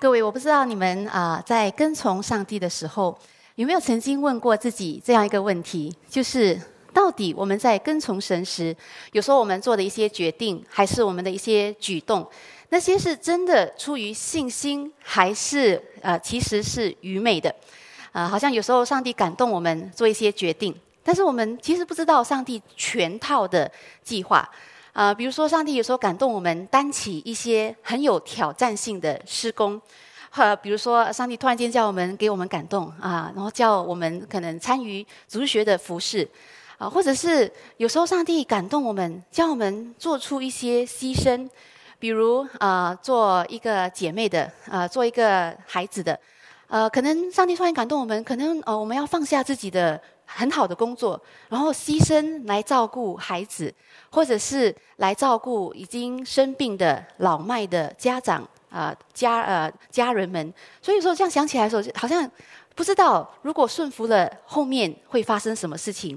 各位，我不知道你们啊，在跟从上帝的时候，有没有曾经问过自己这样一个问题：就是到底我们在跟从神时，有时候我们做的一些决定，还是我们的一些举动，那些是真的出于信心，还是呃其实是愚昧的？啊，好像有时候上帝感动我们做一些决定，但是我们其实不知道上帝全套的计划。啊，比如说，上帝有时候感动我们担起一些很有挑战性的施工，呃，比如说，上帝突然间叫我们给我们感动啊，然后叫我们可能参与主学的服饰，啊，或者是有时候上帝感动我们，叫我们做出一些牺牲，比如啊，做一个姐妹的，啊，做一个孩子的，呃，可能上帝突然感动我们，可能呃，我们要放下自己的。很好的工作，然后牺牲来照顾孩子，或者是来照顾已经生病的老迈的家长啊家呃家人们。所以说这样想起来的时候，好像不知道如果顺服了后面会发生什么事情，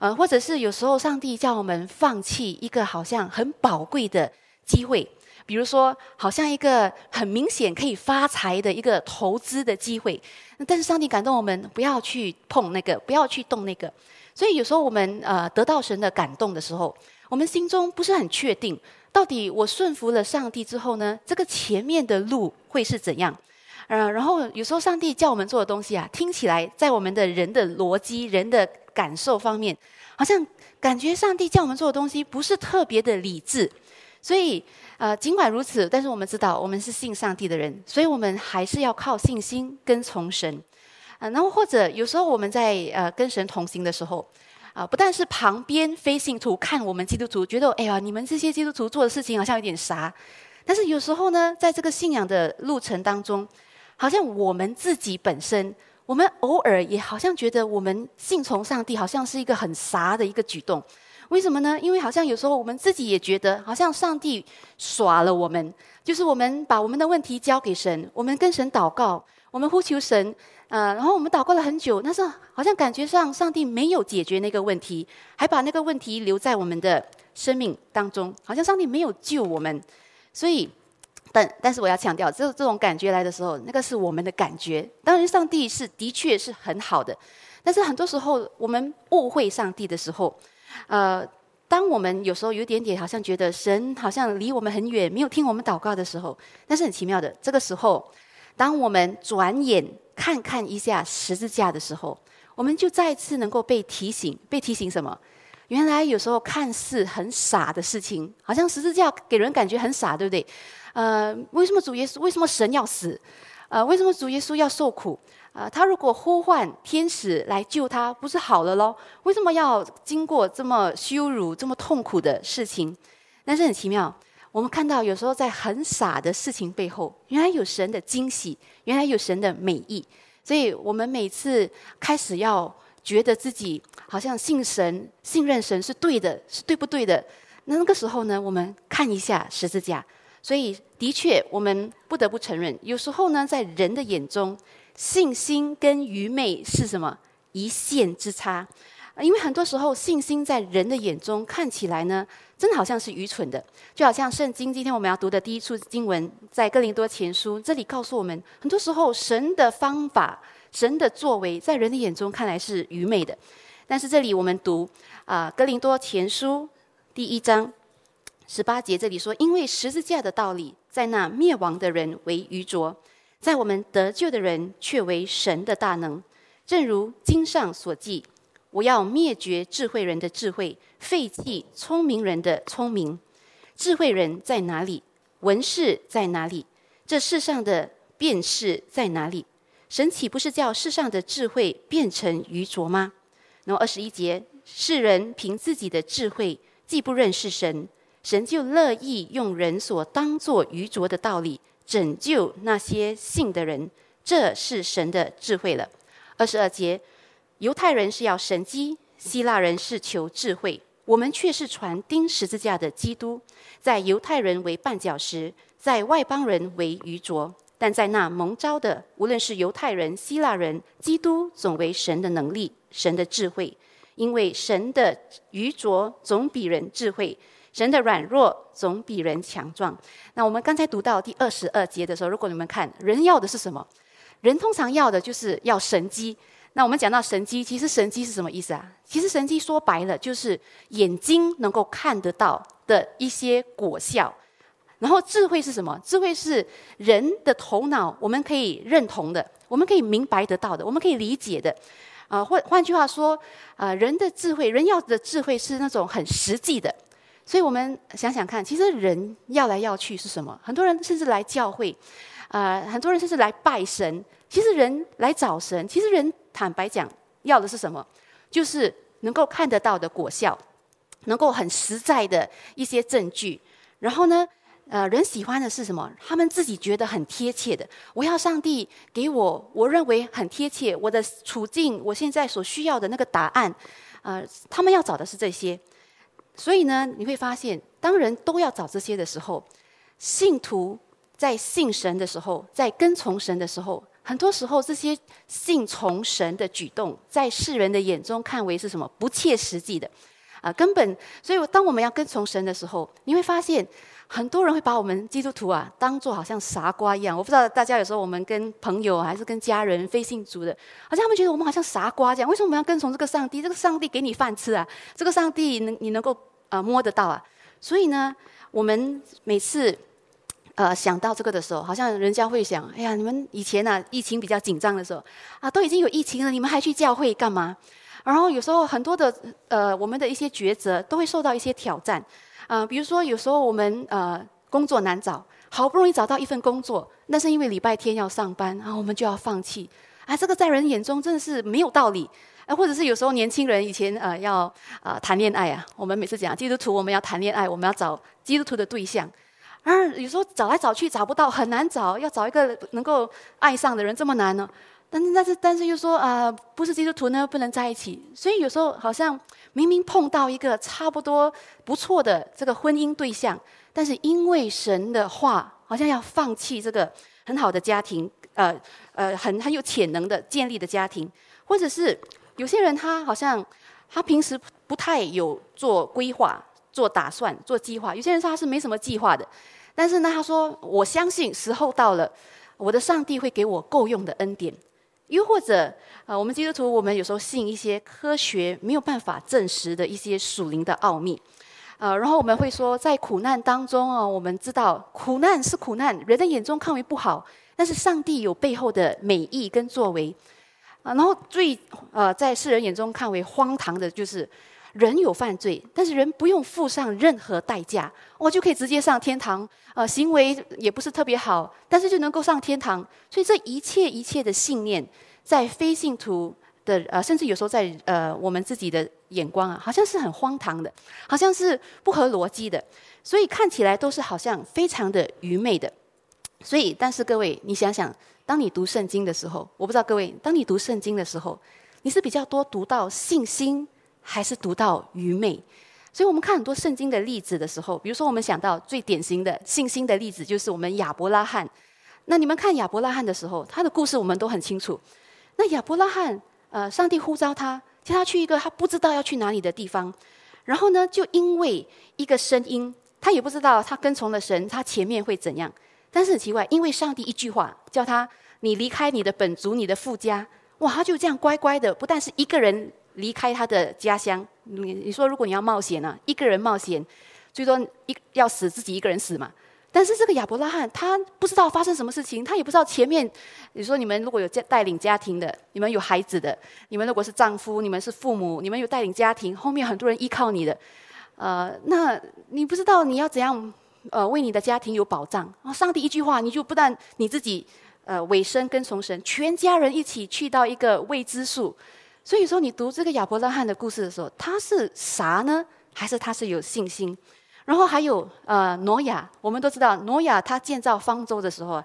呃，或者是有时候上帝叫我们放弃一个好像很宝贵的机会。比如说，好像一个很明显可以发财的一个投资的机会，但是上帝感动我们不要去碰那个，不要去动那个。所以有时候我们呃得到神的感动的时候，我们心中不是很确定，到底我顺服了上帝之后呢，这个前面的路会是怎样？呃，然后有时候上帝叫我们做的东西啊，听起来在我们的人的逻辑、人的感受方面，好像感觉上帝叫我们做的东西不是特别的理智。所以，呃，尽管如此，但是我们知道我们是信上帝的人，所以我们还是要靠信心跟从神。啊，然后或者有时候我们在呃跟神同行的时候，啊，不但是旁边非信徒看我们基督徒，觉得哎呀，你们这些基督徒做的事情好像有点傻。但是有时候呢，在这个信仰的路程当中，好像我们自己本身，我们偶尔也好像觉得我们信从上帝，好像是一个很傻的一个举动。为什么呢？因为好像有时候我们自己也觉得，好像上帝耍了我们。就是我们把我们的问题交给神，我们跟神祷告，我们呼求神，呃，然后我们祷告了很久，但是好像感觉上上帝没有解决那个问题，还把那个问题留在我们的生命当中，好像上帝没有救我们。所以，但但是我要强调，这这种感觉来的时候，那个是我们的感觉。当然，上帝是的确是很好的，但是很多时候我们误会上帝的时候。呃，当我们有时候有点点好像觉得神好像离我们很远，没有听我们祷告的时候，那是很奇妙的。这个时候，当我们转眼看看一下十字架的时候，我们就再次能够被提醒，被提醒什么？原来有时候看似很傻的事情，好像十字架给人感觉很傻，对不对？呃，为什么主耶稣？为什么神要死？呃，为什么主耶稣要受苦？啊，他如果呼唤天使来救他，不是好了喽？为什么要经过这么羞辱、这么痛苦的事情？但是很奇妙，我们看到有时候在很傻的事情背后，原来有神的惊喜，原来有神的美意。所以我们每次开始要觉得自己好像信神、信任神是对的，是对不对的？那那个时候呢，我们看一下十字架。所以的确，我们不得不承认，有时候呢，在人的眼中。信心跟愚昧是什么一线之差？因为很多时候，信心在人的眼中看起来呢，真的好像是愚蠢的。就好像圣经今天我们要读的第一处经文，在哥林多前书，这里告诉我们，很多时候神的方法、神的作为，在人的眼中看来是愚昧的。但是这里我们读啊，哥林多前书第一章十八节，这里说：“因为十字架的道理，在那灭亡的人为愚拙。”在我们得救的人，却为神的大能。正如经上所记：“我要灭绝智慧人的智慧，废弃聪明人的聪明。”智慧人在哪里？文士在哪里？这世上的辨识在哪里？神岂不是叫世上的智慧变成愚拙吗？然后二十一节：世人凭自己的智慧，既不认识神，神就乐意用人所当作愚拙的道理。拯救那些信的人，这是神的智慧了。二十二节，犹太人是要神机，希腊人是求智慧，我们却是传钉十字架的基督，在犹太人为绊脚石，在外邦人为愚拙，但在那蒙召的，无论是犹太人、希腊人，基督总为神的能力、神的智慧，因为神的愚拙总比人智慧。神的软弱总比人强壮。那我们刚才读到第二十二节的时候，如果你们看人要的是什么？人通常要的就是要神机。那我们讲到神机，其实神机是什么意思啊？其实神机说白了就是眼睛能够看得到的一些果效。然后智慧是什么？智慧是人的头脑我们可以认同的，我们可以明白得到的，我们可以理解的。啊，换换句话说，啊，人的智慧，人要的智慧是那种很实际的。所以我们想想看，其实人要来要去是什么？很多人甚至来教会，啊，很多人甚至来拜神。其实人来找神，其实人坦白讲要的是什么？就是能够看得到的果效，能够很实在的一些证据。然后呢？呃，人喜欢的是什么？他们自己觉得很贴切的。我要上帝给我我认为很贴切我的处境，我现在所需要的那个答案。呃，他们要找的是这些。所以呢，你会发现，当人都要找这些的时候，信徒在信神的时候，在跟从神的时候，很多时候这些信从神的举动，在世人的眼中看为是什么不切实际的啊，根本。所以，当我们要跟从神的时候，你会发现。很多人会把我们基督徒啊当做好像傻瓜一样，我不知道大家有时候我们跟朋友还是跟家人非信主的，好像他们觉得我们好像傻瓜这样。为什么我们要跟从这个上帝？这个上帝给你饭吃啊，这个上帝能你能够啊摸得到啊？所以呢，我们每次呃想到这个的时候，好像人家会想：哎呀，你们以前呢疫情比较紧张的时候啊，都已经有疫情了，你们还去教会干嘛？然后有时候很多的呃我们的一些抉择都会受到一些挑战。啊，比如说有时候我们呃工作难找，好不容易找到一份工作，那是因为礼拜天要上班，然后我们就要放弃。啊，这个在人眼中真的是没有道理。啊，或者是有时候年轻人以前呃要啊谈恋爱啊，我们每次讲基督徒我们要谈恋爱，我们要找基督徒的对象，而有时候找来找去找不到，很难找，要找一个能够爱上的人这么难呢？但是但是但是又说啊，不是基督徒呢不能在一起，所以有时候好像。明明碰到一个差不多不错的这个婚姻对象，但是因为神的话，好像要放弃这个很好的家庭，呃呃，很很有潜能的建立的家庭，或者是有些人他好像他平时不太有做规划、做打算、做计划，有些人他是没什么计划的，但是呢，他说我相信时候到了，我的上帝会给我够用的恩典。又或者，呃，我们基督徒，我们有时候信一些科学没有办法证实的一些属灵的奥秘，呃，然后我们会说，在苦难当中哦，我们知道苦难是苦难，人的眼中看为不好，但是上帝有背后的美意跟作为，啊，然后最呃，在世人眼中看为荒唐的就是。人有犯罪，但是人不用付上任何代价，我就可以直接上天堂。呃，行为也不是特别好，但是就能够上天堂。所以这一切一切的信念，在非信徒的呃，甚至有时候在呃我们自己的眼光啊，好像是很荒唐的，好像是不合逻辑的，所以看起来都是好像非常的愚昧的。所以，但是各位，你想想，当你读圣经的时候，我不知道各位，当你读圣经的时候，你是比较多读到信心。还是读到愚昧，所以我们看很多圣经的例子的时候，比如说我们想到最典型的信心的例子，就是我们亚伯拉罕。那你们看亚伯拉罕的时候，他的故事我们都很清楚。那亚伯拉罕，呃，上帝呼召他，叫他去一个他不知道要去哪里的地方，然后呢，就因为一个声音，他也不知道他跟从了神，他前面会怎样。但是很奇怪，因为上帝一句话叫他你离开你的本族、你的父家，哇，他就这样乖乖的，不但是一个人。离开他的家乡，你你说如果你要冒险呢？一个人冒险，最多一要死自己一个人死嘛。但是这个亚伯拉罕他不知道发生什么事情，他也不知道前面。你说你们如果有家带领家庭的，你们有孩子的，你们如果是丈夫，你们是父母，你们有带领家庭，后面很多人依靠你的，呃，那你不知道你要怎样呃为你的家庭有保障。上帝一句话，你就不但你自己呃委身跟从神，全家人一起去到一个未知数。所以说，你读这个亚伯拉罕的故事的时候，他是啥呢？还是他是有信心？然后还有呃，挪亚，我们都知道，挪亚他建造方舟的时候，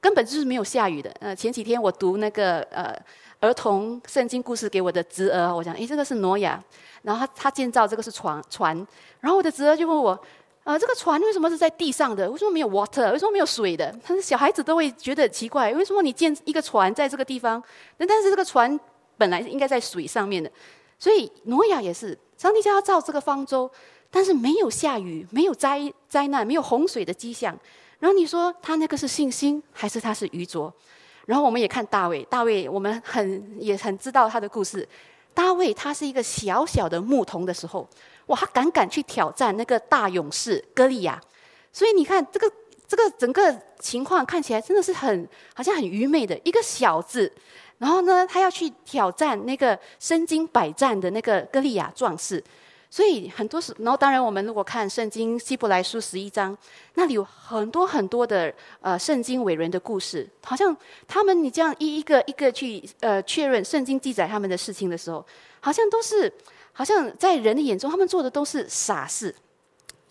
根本就是没有下雨的。呃，前几天我读那个呃儿童圣经故事给我的侄儿，我讲，诶，这个是挪亚，然后他他建造这个是船船，然后我的侄儿就问我，呃，这个船为什么是在地上的？为什么没有 water？为什么没有水的？他说小孩子都会觉得奇怪，为什么你建一个船在这个地方？那但是这个船。本来应该在水上面的，所以挪亚也是，上帝叫他造这个方舟，但是没有下雨，没有灾灾难，没有洪水的迹象。然后你说他那个是信心，还是他是愚拙？然后我们也看大卫，大卫我们很也很知道他的故事。大卫他是一个小小的牧童的时候，哇，他敢敢去挑战那个大勇士歌利亚。所以你看这个这个整个情况看起来真的是很好像很愚昧的一个小子。然后呢，他要去挑战那个身经百战的那个歌利亚壮士。所以很多时，然后当然，我们如果看圣经希伯来书十一章，那里有很多很多的呃圣经伟人的故事，好像他们你这样一一个一个去呃确认圣经记载他们的事情的时候，好像都是好像在人的眼中，他们做的都是傻事。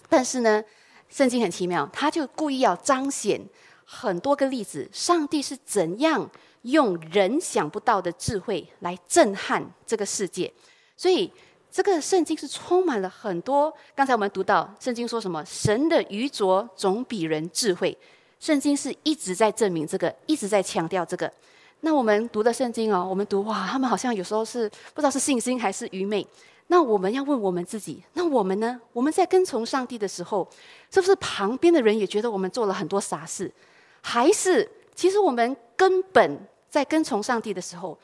但是呢，圣经很奇妙，他就故意要彰显很多个例子，上帝是怎样用人想不到的智慧来震撼这个世界，所以。这个圣经是充满了很多。刚才我们读到圣经说什么？神的愚拙总比人智慧。圣经是一直在证明这个，一直在强调这个。那我们读的圣经哦，我们读哇，他们好像有时候是不知道是信心还是愚昧。那我们要问我们自己：那我们呢？我们在跟从上帝的时候，是不是旁边的人也觉得我们做了很多傻事？还是其实我们根本在跟从上帝的时候？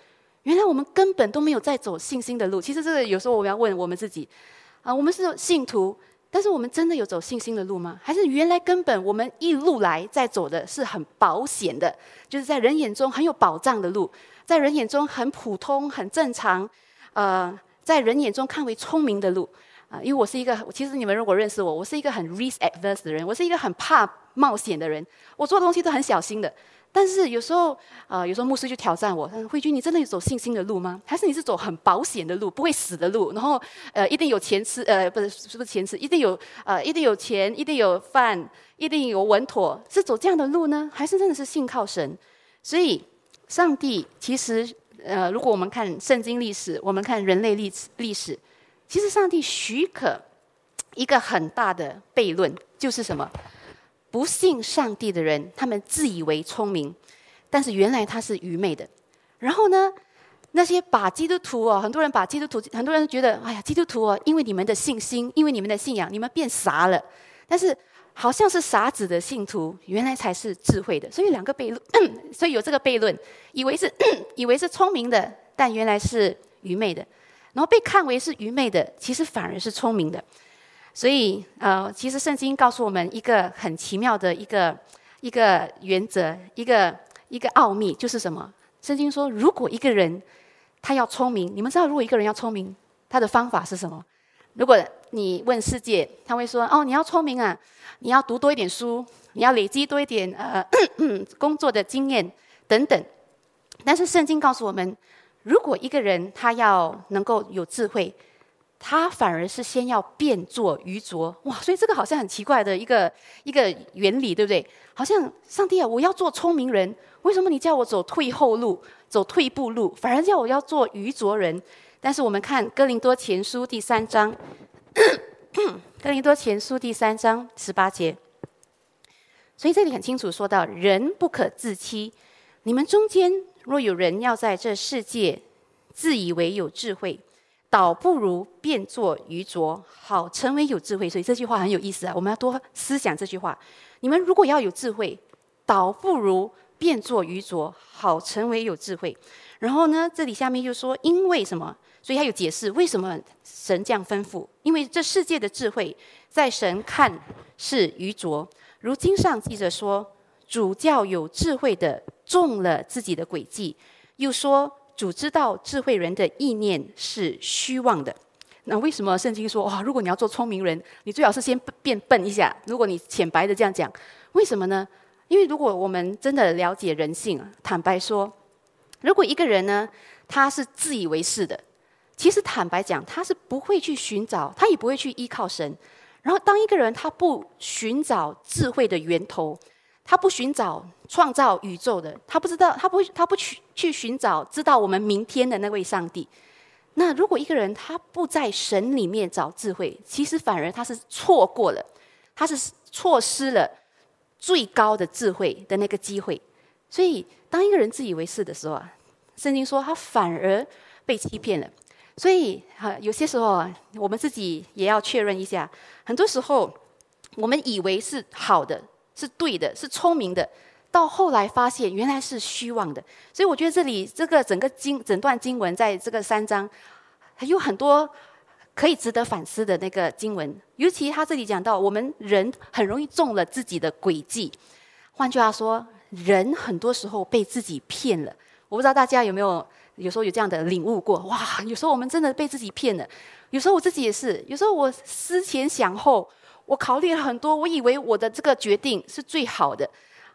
原来我们根本都没有在走信心的路。其实这个有时候我们要问我们自己：啊，我们是信徒，但是我们真的有走信心的路吗？还是原来根本我们一路来在走的是很保险的，就是在人眼中很有保障的路，在人眼中很普通、很正常，呃，在人眼中看为聪明的路啊？因为我是一个，其实你们如果认识我，我是一个很 risk adverse 的人，我是一个很怕冒险的人，我做东西都很小心的。但是有时候，呃，有时候牧师就挑战我：“他说慧君，你真的有走信心的路吗？还是你是走很保险的路，不会死的路？然后，呃，一定有钱吃，呃，不是，是不是钱吃？一定有，呃，一定有钱，一定有饭，一定有稳妥，是走这样的路呢？还是真的是信靠神？所以，上帝其实，呃，如果我们看圣经历史，我们看人类历史历史，其实上帝许可一个很大的悖论，就是什么？”不信上帝的人，他们自以为聪明，但是原来他是愚昧的。然后呢，那些把基督徒哦，很多人把基督徒，很多人觉得，哎呀，基督徒哦，因为你们的信心，因为你们的信仰，你们变傻了。但是好像是傻子的信徒，原来才是智慧的。所以两个悖论，所以有这个悖论，以为是 以为是聪明的，但原来是愚昧的。然后被看为是愚昧的，其实反而是聪明的。所以，呃，其实圣经告诉我们一个很奇妙的一个一个原则，一个一个奥秘，就是什么？圣经说，如果一个人他要聪明，你们知道，如果一个人要聪明，他的方法是什么？如果你问世界，他会说：“哦，你要聪明啊，你要读多一点书，你要累积多一点呃 工作的经验等等。”但是圣经告诉我们，如果一个人他要能够有智慧，他反而是先要变作愚拙哇，所以这个好像很奇怪的一个一个原理，对不对？好像上帝啊，我要做聪明人，为什么你叫我走退后路、走退步路，反而叫我要做愚拙人？但是我们看哥林多前书第三章，哥林多前书第三章十八节，所以这里很清楚说到，人不可自欺。你们中间若有人要在这世界自以为有智慧，倒不如变作愚拙，好成为有智慧。所以这句话很有意思啊，我们要多思想这句话。你们如果要有智慧，倒不如变作愚拙，好成为有智慧。然后呢，这里下面又说，因为什么？所以他有解释为什么神这样吩咐。因为这世界的智慧，在神看是愚拙。如经上记着说，主教有智慧的中了自己的诡计，又说。主知道智慧人的意念是虚妄的，那为什么圣经说哇？如果你要做聪明人，你最好是先变笨一下。如果你浅白的这样讲，为什么呢？因为如果我们真的了解人性，坦白说，如果一个人呢，他是自以为是的，其实坦白讲，他是不会去寻找，他也不会去依靠神。然后，当一个人他不寻找智慧的源头。他不寻找创造宇宙的，他不知道，他不他不去去寻找知道我们明天的那位上帝。那如果一个人他不在神里面找智慧，其实反而他是错过了，他是错失了最高的智慧的那个机会。所以，当一个人自以为是的时候啊，圣经说他反而被欺骗了。所以哈，有些时候啊，我们自己也要确认一下。很多时候，我们以为是好的、是对的、是聪明的，到后来发现原来是虚妄的。所以我觉得这里这个整个经整段经文，在这个三章，有很多可以值得反思的那个经文。尤其他这里讲到，我们人很容易中了自己的诡计。换句话说，人很多时候被自己骗了。我不知道大家有没有。有时候有这样的领悟过，哇！有时候我们真的被自己骗了。有时候我自己也是，有时候我思前想后，我考虑了很多，我以为我的这个决定是最好的，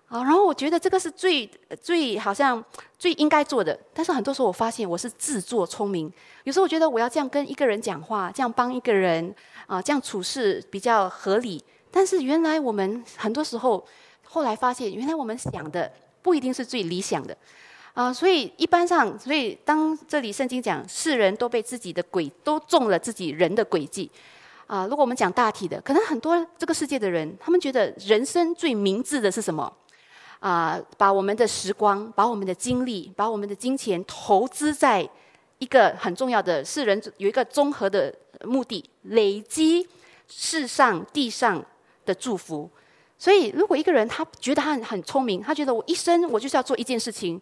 啊，然后我觉得这个是最最好像最应该做的。但是很多时候我发现我是自作聪明。有时候我觉得我要这样跟一个人讲话，这样帮一个人啊，这样处事比较合理。但是原来我们很多时候后来发现，原来我们想的不一定是最理想的。啊，所以一般上，所以当这里圣经讲世人都被自己的诡都中了自己人的诡计，啊，如果我们讲大体的，可能很多这个世界的人，他们觉得人生最明智的是什么？啊，把我们的时光、把我们的精力、把我们的金钱投资在一个很重要的世人有一个综合的目的，累积世上地上的祝福。所以，如果一个人他觉得他很很聪明，他觉得我一生我就是要做一件事情。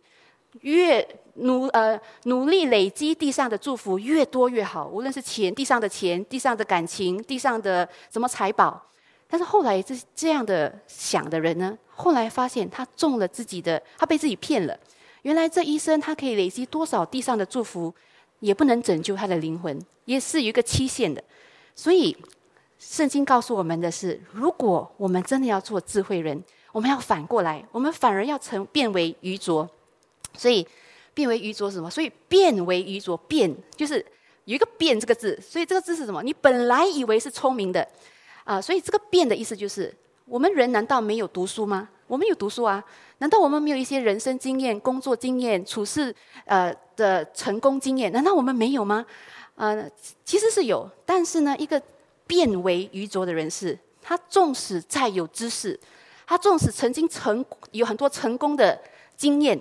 越努呃努力累积地上的祝福越多越好，无论是钱地上的钱、地上的感情、地上的什么财宝。但是后来这这样的想的人呢，后来发现他中了自己的，他被自己骗了。原来这一生他可以累积多少地上的祝福，也不能拯救他的灵魂，也是有一个期限的。所以圣经告诉我们的是，如果我们真的要做智慧人，我们要反过来，我们反而要成变为愚拙。所以变为愚拙是什么？所以变为愚拙，变就是有一个“变”这个字。所以这个字是什么？你本来以为是聪明的啊，所以这个“变”的意思就是：我们人难道没有读书吗？我们有读书啊。难道我们没有一些人生经验、工作经验、处事呃的成功经验？难道我们没有吗？呃，其实是有。但是呢，一个变为愚拙的人士，他纵使再有知识，他纵使曾经成有很多成功的经验。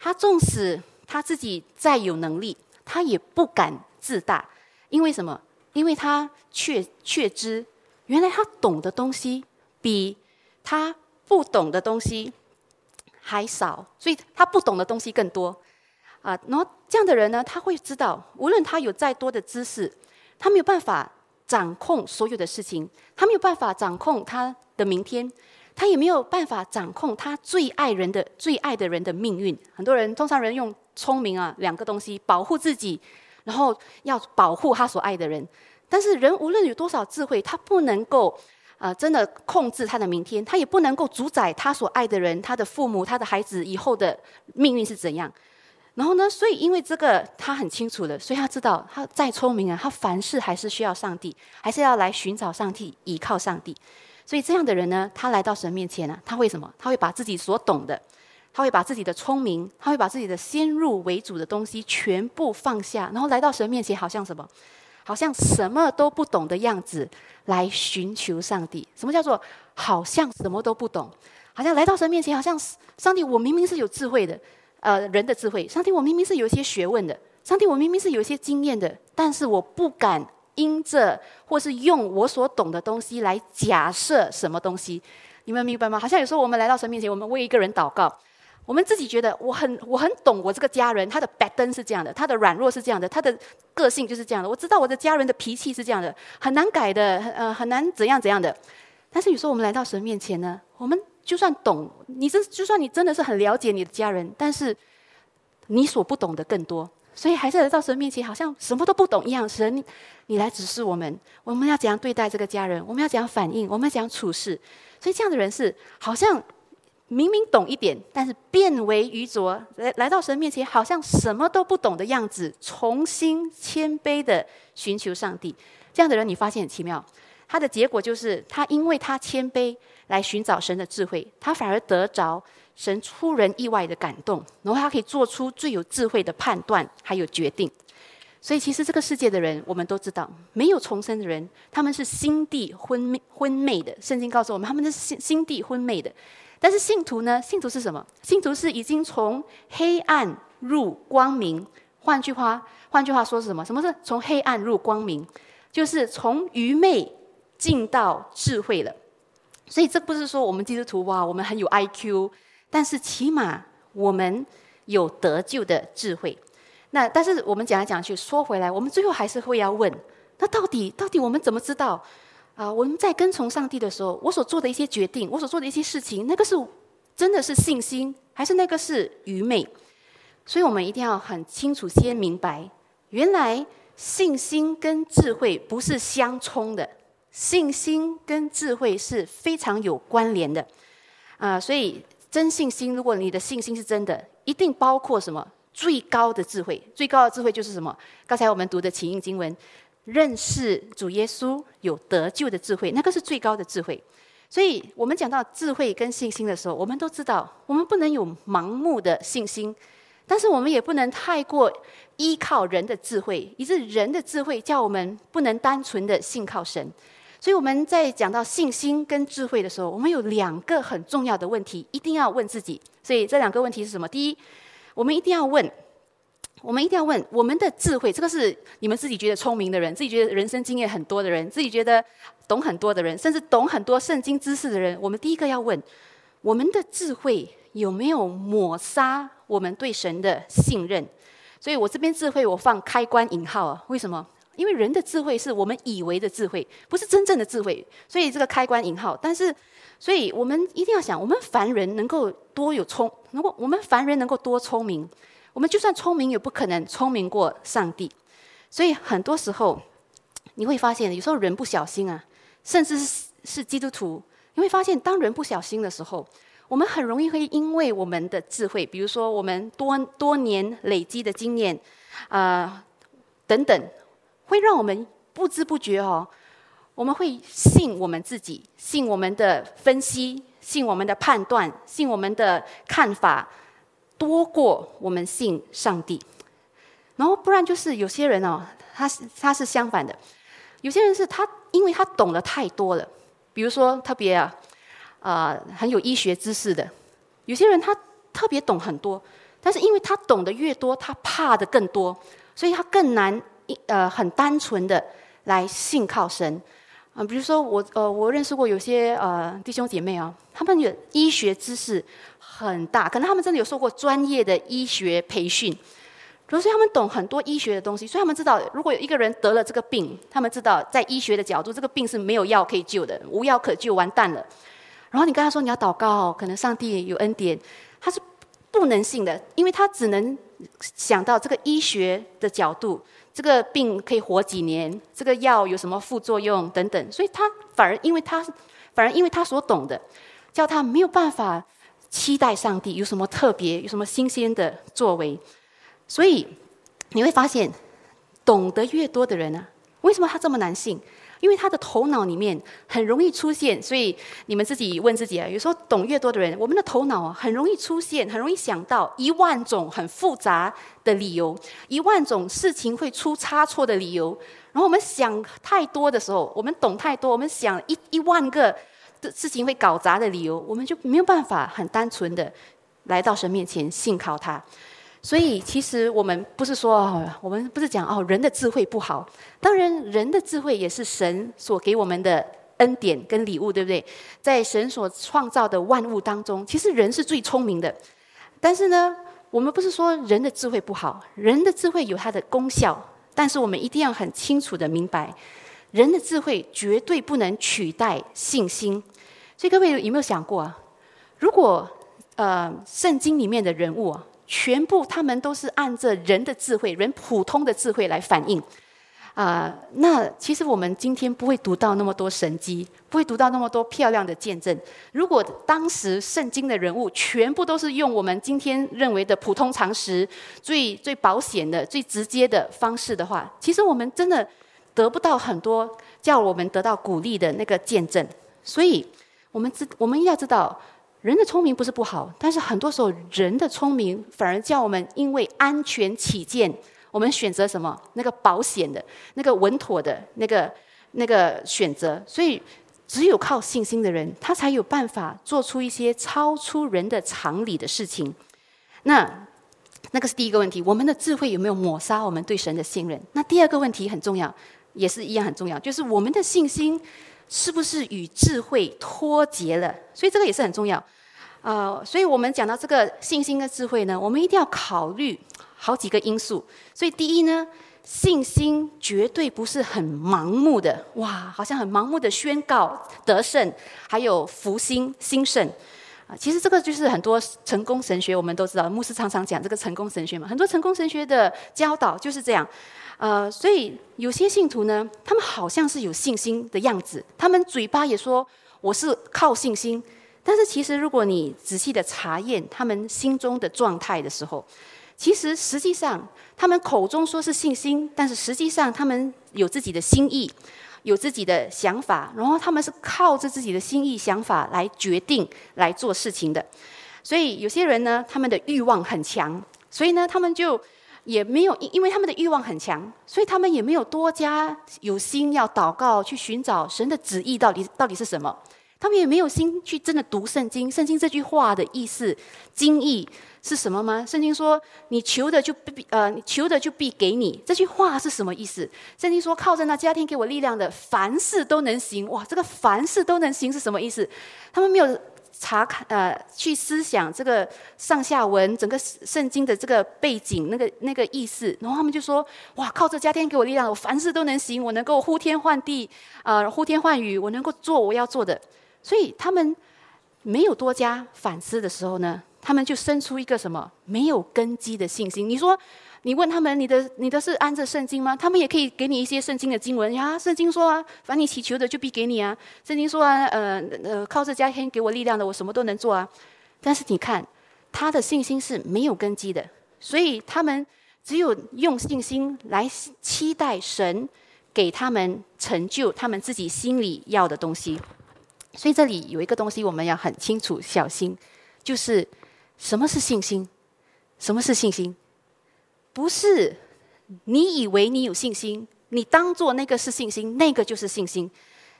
他纵使他自己再有能力，他也不敢自大，因为什么？因为他确确知，原来他懂的东西比他不懂的东西还少，所以他不懂的东西更多。啊，然后这样的人呢，他会知道，无论他有再多的知识，他没有办法掌控所有的事情，他没有办法掌控他的明天。他也没有办法掌控他最爱人的最爱的人的命运。很多人通常人用聪明啊两个东西保护自己，然后要保护他所爱的人。但是人无论有多少智慧，他不能够啊真的控制他的明天，他也不能够主宰他所爱的人、他的父母、他的孩子以后的命运是怎样。然后呢，所以因为这个他很清楚的，所以他知道他再聪明啊，他凡事还是需要上帝，还是要来寻找上帝，依靠上帝。所以这样的人呢，他来到神面前呢，他会什么？他会把自己所懂的，他会把自己的聪明，他会把自己的先入为主的东西全部放下，然后来到神面前，好像什么？好像什么都不懂的样子来寻求上帝。什么叫做好像什么都不懂？好像来到神面前，好像上帝，我明明是有智慧的，呃，人的智慧。上帝，我明明是有一些学问的。上帝，我明明是有一些经验的，但是我不敢。因着，或是用我所懂的东西来假设什么东西，你们明白吗？好像有时候我们来到神面前，我们为一个人祷告，我们自己觉得我很我很懂我这个家人，他的白灯是这样的，他的软弱是这样的，他的个性就是这样的。我知道我的家人的脾气是这样的，很难改的，呃，很难怎样怎样的。但是有时候我们来到神面前呢，我们就算懂，你这就算你真的是很了解你的家人，但是你所不懂的更多。所以还是来到神面前，好像什么都不懂一样。神，你来指示我们，我们要怎样对待这个家人？我们要怎样反应？我们要怎样处事？所以这样的人是好像明明懂一点，但是变为愚拙，来来到神面前，好像什么都不懂的样子，重新谦卑的寻求上帝。这样的人，你发现很奇妙，他的结果就是他因为他谦卑来寻找神的智慧，他反而得着。神出人意外的感动，然后他可以做出最有智慧的判断，还有决定。所以，其实这个世界的人，我们都知道，没有重生的人，他们是心地昏昧、昏昧的。圣经告诉我们，他们是心心地昏昧的。但是信徒呢？信徒是什么？信徒是已经从黑暗入光明。换句话，换句话说是什么？什么是从黑暗入光明？就是从愚昧进到智慧了。所以这不是说我们基督徒哇，我们很有 IQ，但是起码我们有得救的智慧。那但是我们讲来讲去，说回来，我们最后还是会要问：那到底到底我们怎么知道啊？我们在跟从上帝的时候，我所做的一些决定，我所做的一些事情，那个是真的是信心，还是那个是愚昧？所以我们一定要很清楚，先明白，原来信心跟智慧不是相冲的，信心跟智慧是非常有关联的啊！所以真信心，如果你的信心是真的，一定包括什么？最高的智慧，最高的智慧就是什么？刚才我们读的启应经文，认识主耶稣有得救的智慧，那个是最高的智慧。所以我们讲到智慧跟信心的时候，我们都知道，我们不能有盲目的信心。但是我们也不能太过依靠人的智慧，以致人的智慧叫我们不能单纯的信靠神。所以我们在讲到信心跟智慧的时候，我们有两个很重要的问题，一定要问自己。所以这两个问题是什么？第一，我们一定要问，我们一定要问我们的智慧。这个是你们自己觉得聪明的人，自己觉得人生经验很多的人，自己觉得懂很多的人，甚至懂很多圣经知识的人。我们第一个要问，我们的智慧有没有抹杀？我们对神的信任，所以我这边智慧我放开关引号啊？为什么？因为人的智慧是我们以为的智慧，不是真正的智慧，所以这个开关引号。但是，所以我们一定要想，我们凡人能够多有聪，如果我们凡人能够多聪明，我们就算聪明也不可能聪明过上帝。所以很多时候你会发现，有时候人不小心啊，甚至是是基督徒，你会发现，当人不小心的时候。我们很容易会因为我们的智慧，比如说我们多多年累积的经验，啊等等，会让我们不知不觉哦，我们会信我们自己，信我们的分析，信我们的判断，信我们的看法，多过我们信上帝。然后不然就是有些人哦，他是他是相反的，有些人是他因为他懂得太多了，比如说特别啊。啊，很有医学知识的，有些人他特别懂很多，但是因为他懂得越多，他怕的更多，所以他更难呃很单纯的来信靠神啊。比如说我呃我认识过有些呃弟兄姐妹啊，他们有医学知识很大，可能他们真的有受过专业的医学培训，所以他们懂很多医学的东西，所以他们知道如果有一个人得了这个病，他们知道在医学的角度，这个病是没有药可以救的，无药可救，完蛋了。然后你跟他说你要祷告，可能上帝有恩典，他是不能信的，因为他只能想到这个医学的角度，这个病可以活几年，这个药有什么副作用等等，所以他反而因为他反而因为他所懂的，叫他没有办法期待上帝有什么特别、有什么新鲜的作为，所以你会发现，懂得越多的人呢，为什么他这么难信？因为他的头脑里面很容易出现，所以你们自己问自己啊，有时候懂越多的人，我们的头脑啊很容易出现，很容易想到一万种很复杂的理由，一万种事情会出差错的理由。然后我们想太多的时候，我们懂太多，我们想一一万个的事情会搞砸的理由，我们就没有办法很单纯的来到神面前信靠他。所以，其实我们不是说，我们不是讲哦，人的智慧不好。当然，人的智慧也是神所给我们的恩典跟礼物，对不对？在神所创造的万物当中，其实人是最聪明的。但是呢，我们不是说人的智慧不好，人的智慧有它的功效。但是我们一定要很清楚的明白，人的智慧绝对不能取代信心。所以各位有没有想过啊？如果呃，圣经里面的人物啊？全部他们都是按着人的智慧、人普通的智慧来反应，啊，那其实我们今天不会读到那么多神迹，不会读到那么多漂亮的见证。如果当时圣经的人物全部都是用我们今天认为的普通常识、最最保险的、最直接的方式的话，其实我们真的得不到很多叫我们得到鼓励的那个见证。所以，我们知我们要知道。人的聪明不是不好，但是很多时候人的聪明反而叫我们因为安全起见，我们选择什么那个保险的、那个稳妥的那个那个选择。所以，只有靠信心的人，他才有办法做出一些超出人的常理的事情。那那个是第一个问题，我们的智慧有没有抹杀我们对神的信任？那第二个问题很重要，也是一样很重要，就是我们的信心是不是与智慧脱节了？所以这个也是很重要。呃，所以我们讲到这个信心跟智慧呢，我们一定要考虑好几个因素。所以第一呢，信心绝对不是很盲目的，哇，好像很盲目的宣告得胜，还有福星兴盛。其实这个就是很多成功神学，我们都知道，牧师常常讲这个成功神学嘛。很多成功神学的教导就是这样，呃，所以有些信徒呢，他们好像是有信心的样子，他们嘴巴也说我是靠信心，但是其实如果你仔细的查验他们心中的状态的时候，其实实际上他们口中说是信心，但是实际上他们有自己的心意。有自己的想法，然后他们是靠着自己的心意、想法来决定来做事情的。所以有些人呢，他们的欲望很强，所以呢，他们就也没有，因为他们的欲望很强，所以他们也没有多加有心要祷告，去寻找神的旨意到底到底是什么。他们也没有心去真的读圣经，圣经这句话的意思、经义是什么吗？圣经说你求的就必呃，你求的就必给你。这句话是什么意思？圣经说靠着那家庭给我力量的，凡事都能行。哇，这个凡事都能行是什么意思？他们没有查看呃，去思想这个上下文整个圣经的这个背景那个那个意思，然后他们就说哇，靠着家庭给我力量，我凡事都能行，我能够呼天唤地啊，呼天唤雨，我能够做我要做的。所以他们没有多加反思的时候呢，他们就生出一个什么没有根基的信心。你说，你问他们，你的你的是按着圣经吗？他们也可以给你一些圣经的经文呀。圣经说啊，凡你祈求的就必给你啊。圣经说啊，呃呃，靠这加添给我力量的，我什么都能做啊。但是你看，他的信心是没有根基的，所以他们只有用信心来期待神给他们成就他们自己心里要的东西。所以这里有一个东西我们要很清楚小心，就是什么是信心？什么是信心？不是你以为你有信心，你当做那个是信心，那个就是信心。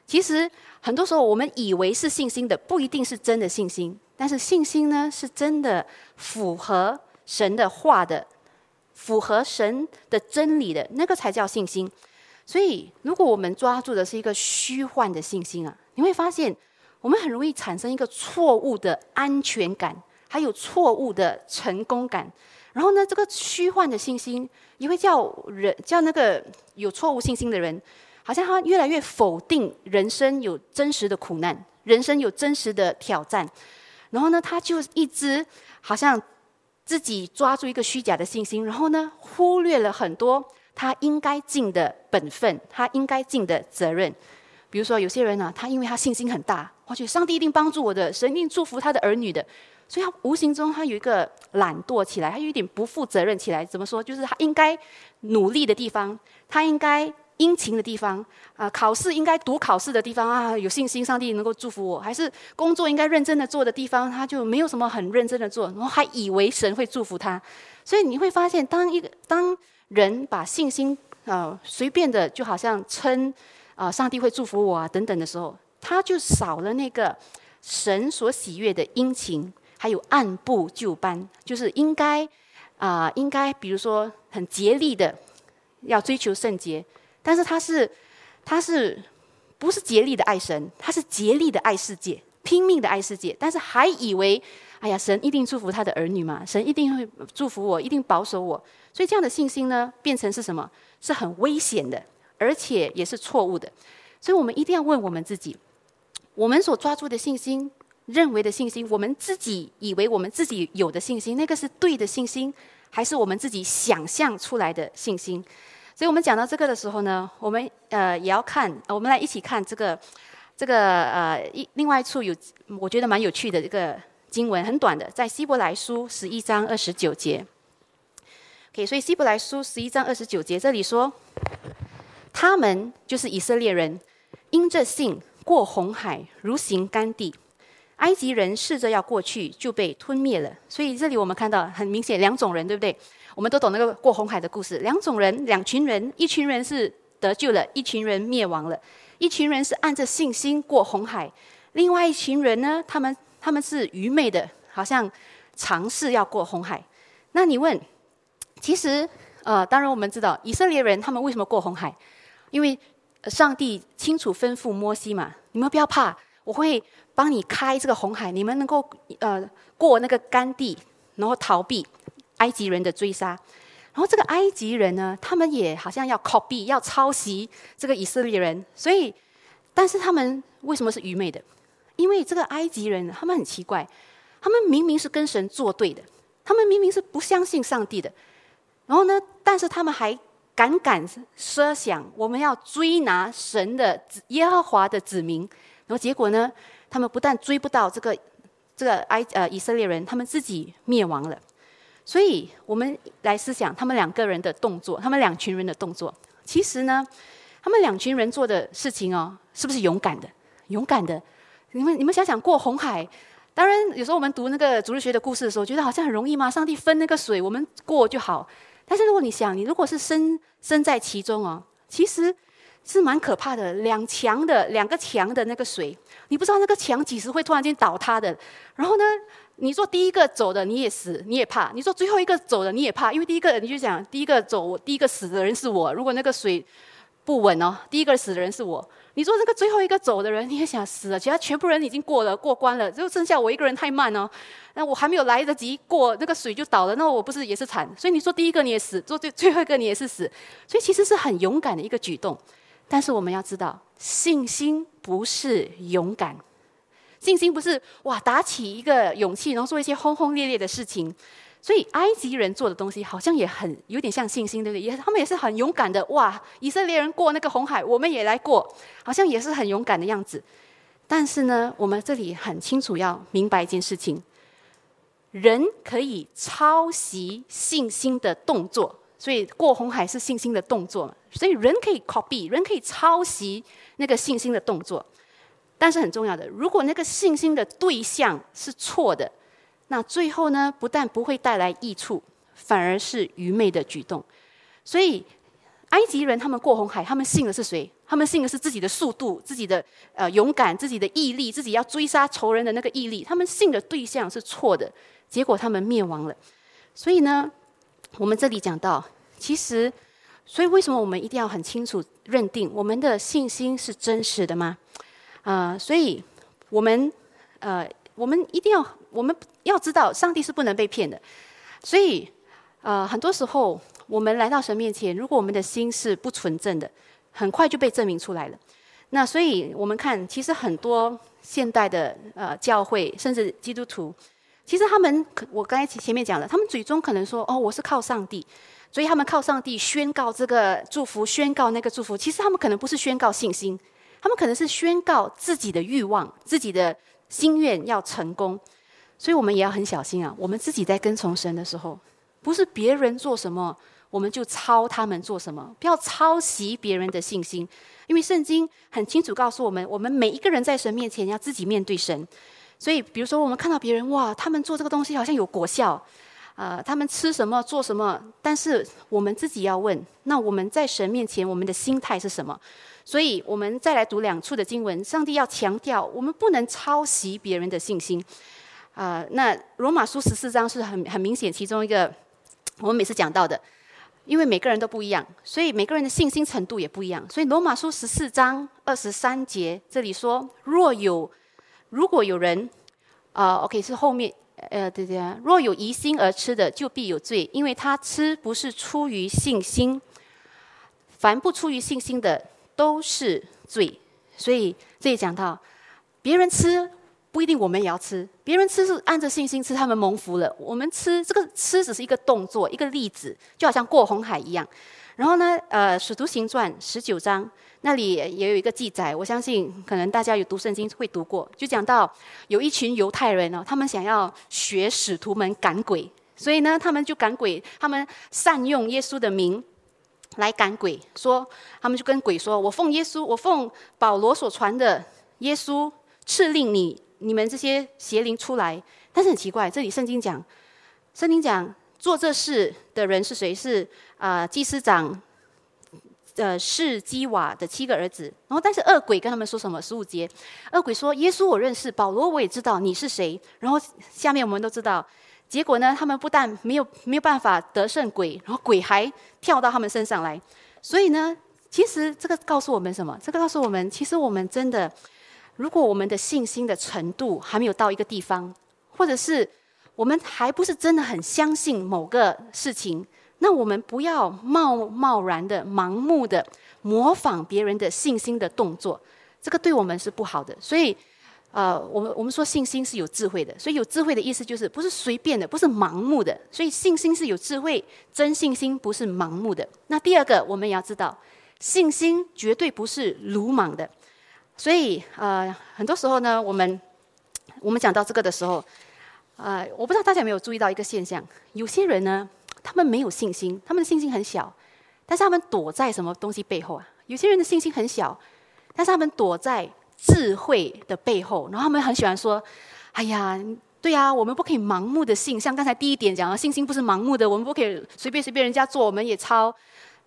其实很多时候我们以为是信心的，不一定是真的信心。但是信心呢，是真的符合神的话的，符合神的真理的那个才叫信心。所以如果我们抓住的是一个虚幻的信心啊。你会发现，我们很容易产生一个错误的安全感，还有错误的成功感。然后呢，这个虚幻的信心也会叫人叫那个有错误信心的人，好像他越来越否定人生有真实的苦难，人生有真实的挑战。然后呢，他就一直好像自己抓住一个虚假的信心，然后呢，忽略了很多他应该尽的本分，他应该尽的责任。比如说，有些人呢，他因为他信心很大，我觉得上帝一定帮助我的，神一定祝福他的儿女的，所以他无形中他有一个懒惰起来，他有一点不负责任起来。怎么说？就是他应该努力的地方，他应该殷勤的地方，啊，考试应该读考试的地方啊，有信心上帝能够祝福我，还是工作应该认真的做的地方，他就没有什么很认真的做，然后还以为神会祝福他。所以你会发现，当一个当人把信心啊随便的，就好像称。啊，上帝会祝福我啊，等等的时候，他就少了那个神所喜悦的殷勤，还有按部就班，就是应该啊，应该比如说很竭力的要追求圣洁，但是他是他是不是竭力的爱神？他是竭力的爱世界，拼命的爱世界，但是还以为哎呀，神一定祝福他的儿女嘛，神一定会祝福我，一定保守我，所以这样的信心呢，变成是什么？是很危险的。而且也是错误的，所以我们一定要问我们自己：我们所抓住的信心、认为的信心，我们自己以为我们自己有的信心，那个是对的信心，还是我们自己想象出来的信心？所以我们讲到这个的时候呢，我们呃也要看，我们来一起看这个这个呃一另外一处有我觉得蛮有趣的这个经文，很短的，在希伯来书十一章二十九节。OK，所以希伯来书十一章二十九节这里说。他们就是以色列人，因着信过红海，如行干地。埃及人试着要过去，就被吞灭了。所以这里我们看到很明显两种人，对不对？我们都懂那个过红海的故事。两种人，两群人，一群人是得救了，一群人灭亡了。一群人是按着信心过红海，另外一群人呢，他们他们是愚昧的，好像尝试要过红海。那你问其实，呃，当然我们知道以色列人他们为什么过红海，因为上帝清楚吩咐摩西嘛，你们不要怕，我会帮你开这个红海，你们能够呃过那个干地，然后逃避埃及人的追杀。然后这个埃及人呢，他们也好像要 copy 要抄袭这个以色列人，所以，但是他们为什么是愚昧的？因为这个埃及人他们很奇怪，他们明明是跟神作对的，他们明明是不相信上帝的，然后呢，但是他们还敢敢设想我们要追拿神的耶和华的子民，然后结果呢，他们不但追不到这个这个埃呃以色列人，他们自己灭亡了。所以我们来思想他们两个人的动作，他们两群人的动作。其实呢，他们两群人做的事情哦，是不是勇敢的？勇敢的。你们你们想想，过红海，当然有时候我们读那个主日学的故事的时候，觉得好像很容易吗？上帝分那个水，我们过就好。但是如果你想，你如果是身身在其中哦，其实是蛮可怕的。两墙的两个墙的那个水，你不知道那个墙几时会突然间倒塌的。然后呢？你说第一个走的你也死，你也怕；你说最后一个走的你也怕，因为第一个你就想第一个走，第一个死的人是我。如果那个水不稳哦，第一个死的人是我。你说那个最后一个走的人，你也想死了，其他全部人已经过了过关了，就剩下我一个人太慢哦。那我还没有来得及过，那个水就倒了，那我不是也是惨？所以你说第一个你也死，做最最后一个你也是死，所以其实是很勇敢的一个举动。但是我们要知道，信心不是勇敢。信心不是哇，打起一个勇气，然后做一些轰轰烈烈的事情。所以埃及人做的东西好像也很有点像信心，对不对？也他们也是很勇敢的哇！以色列人过那个红海，我们也来过，好像也是很勇敢的样子。但是呢，我们这里很清楚要明白一件事情：人可以抄袭信心的动作，所以过红海是信心的动作，所以人可以 copy，人可以抄袭那个信心的动作。但是很重要的，如果那个信心的对象是错的，那最后呢，不但不会带来益处，反而是愚昧的举动。所以，埃及人他们过红海，他们信的是谁？他们信的是自己的速度、自己的呃勇敢、自己的毅力、自己要追杀仇人的那个毅力。他们信的对象是错的，结果他们灭亡了。所以呢，我们这里讲到，其实，所以为什么我们一定要很清楚认定我们的信心是真实的吗？啊，所以我们呃，我们一定要，我们要知道，上帝是不能被骗的。所以呃，很多时候我们来到神面前，如果我们的心是不纯正的，很快就被证明出来了。那所以我们看，其实很多现代的呃教会，甚至基督徒，其实他们，我刚才前面讲了，他们嘴中可能说哦，我是靠上帝，所以他们靠上帝宣告这个祝福，宣告那个祝福。其实他们可能不是宣告信心。他们可能是宣告自己的欲望、自己的心愿要成功，所以我们也要很小心啊。我们自己在跟从神的时候，不是别人做什么我们就抄他们做什么，不要抄袭别人的信心，因为圣经很清楚告诉我们，我们每一个人在神面前要自己面对神。所以，比如说我们看到别人哇，他们做这个东西好像有果效，啊，他们吃什么做什么，但是我们自己要问，那我们在神面前我们的心态是什么？所以我们再来读两处的经文，上帝要强调，我们不能抄袭别人的信心。啊，那罗马书十四章是很很明显其中一个，我们每次讲到的，因为每个人都不一样，所以每个人的信心程度也不一样。所以罗马书十四章二十三节这里说，若有如果有人，啊，OK 是后面，呃，对对啊，若有疑心而吃的，就必有罪，因为他吃不是出于信心，凡不出于信心的。都是罪，所以这里讲到，别人吃不一定我们也要吃。别人吃是按着信心吃，他们蒙福了。我们吃这个吃只是一个动作，一个例子，就好像过红海一样。然后呢，呃，《使徒行传》十九章那里也有一个记载，我相信可能大家有读圣经会读过，就讲到有一群犹太人哦，他们想要学使徒们赶鬼，所以呢，他们就赶鬼，他们善用耶稣的名。来赶鬼，说他们就跟鬼说：“我奉耶稣，我奉保罗所传的耶稣，敕令你你们这些邪灵出来。”但是很奇怪，这里圣经讲，圣经讲做这事的人是谁？是啊，祭司长，呃，是基瓦的七个儿子。然后，但是恶鬼跟他们说什么？十五节，恶鬼说：“耶稣我认识，保罗我也知道你是谁。”然后下面我们都知道。结果呢，他们不但没有没有办法得胜鬼，然后鬼还跳到他们身上来。所以呢，其实这个告诉我们什么？这个告诉我们，其实我们真的，如果我们的信心的程度还没有到一个地方，或者是我们还不是真的很相信某个事情，那我们不要贸贸然的、盲目的模仿别人的信心的动作，这个对我们是不好的。所以。呃，我们我们说信心是有智慧的，所以有智慧的意思就是不是随便的，不是盲目的。所以信心是有智慧，真信心不是盲目的。那第二个，我们也要知道，信心绝对不是鲁莽的。所以呃，很多时候呢，我们我们讲到这个的时候，呃，我不知道大家有没有注意到一个现象，有些人呢，他们没有信心，他们的信心很小，但是他们躲在什么东西背后啊？有些人的信心很小，但是他们躲在。智慧的背后，然后他们很喜欢说：“哎呀，对呀，我们不可以盲目的信。像刚才第一点讲的，信心不是盲目的，我们不可以随便随便人家做，我们也抄。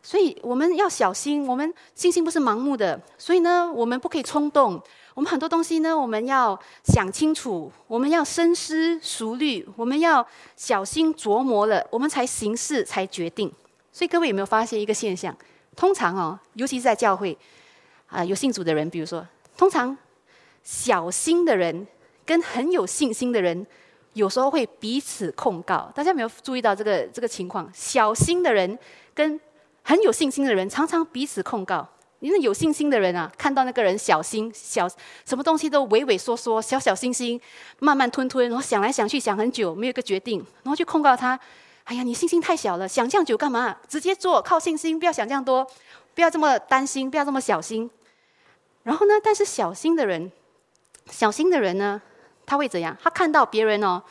所以我们要小心，我们信心不是盲目的。所以呢，我们不可以冲动。我们很多东西呢，我们要想清楚，我们要深思熟虑，我们要小心琢磨了，我们才行事才决定。所以各位有没有发现一个现象？通常哦，尤其是在教会啊，有信主的人，比如说。通常，小心的人跟很有信心的人，有时候会彼此控告。大家有没有注意到这个这个情况？小心的人跟很有信心的人，常常彼此控告。因为有信心的人啊，看到那个人小心小，什么东西都畏畏缩缩、小小心心、慢慢吞吞，然后想来想去想很久，没有一个决定，然后就控告他：“哎呀，你信心太小了，想这样久干嘛？直接做，靠信心，不要想这样多，不要这么担心，不要这么小心。”然后呢？但是小心的人，小心的人呢，他会怎样？他看到别人哦，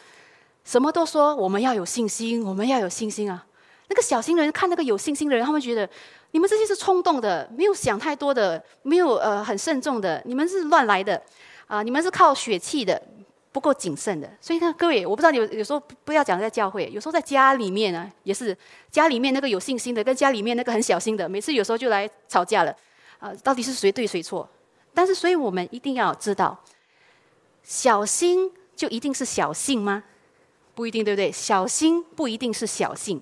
什么都说我们要有信心，我们要有信心啊。那个小心人看那个有信心的人，他们觉得你们这些是冲动的，没有想太多的，没有呃很慎重的，你们是乱来的啊！你们是靠血气的，不够谨慎的。所以呢，各位，我不知道有有时候不要讲在教会，有时候在家里面呢，也是家里面那个有信心的，跟家里面那个很小心的，每次有时候就来吵架了啊！到底是谁对谁错？但是，所以我们一定要知道，小心就一定是小信吗？不一定，对不对？小心不一定是小信，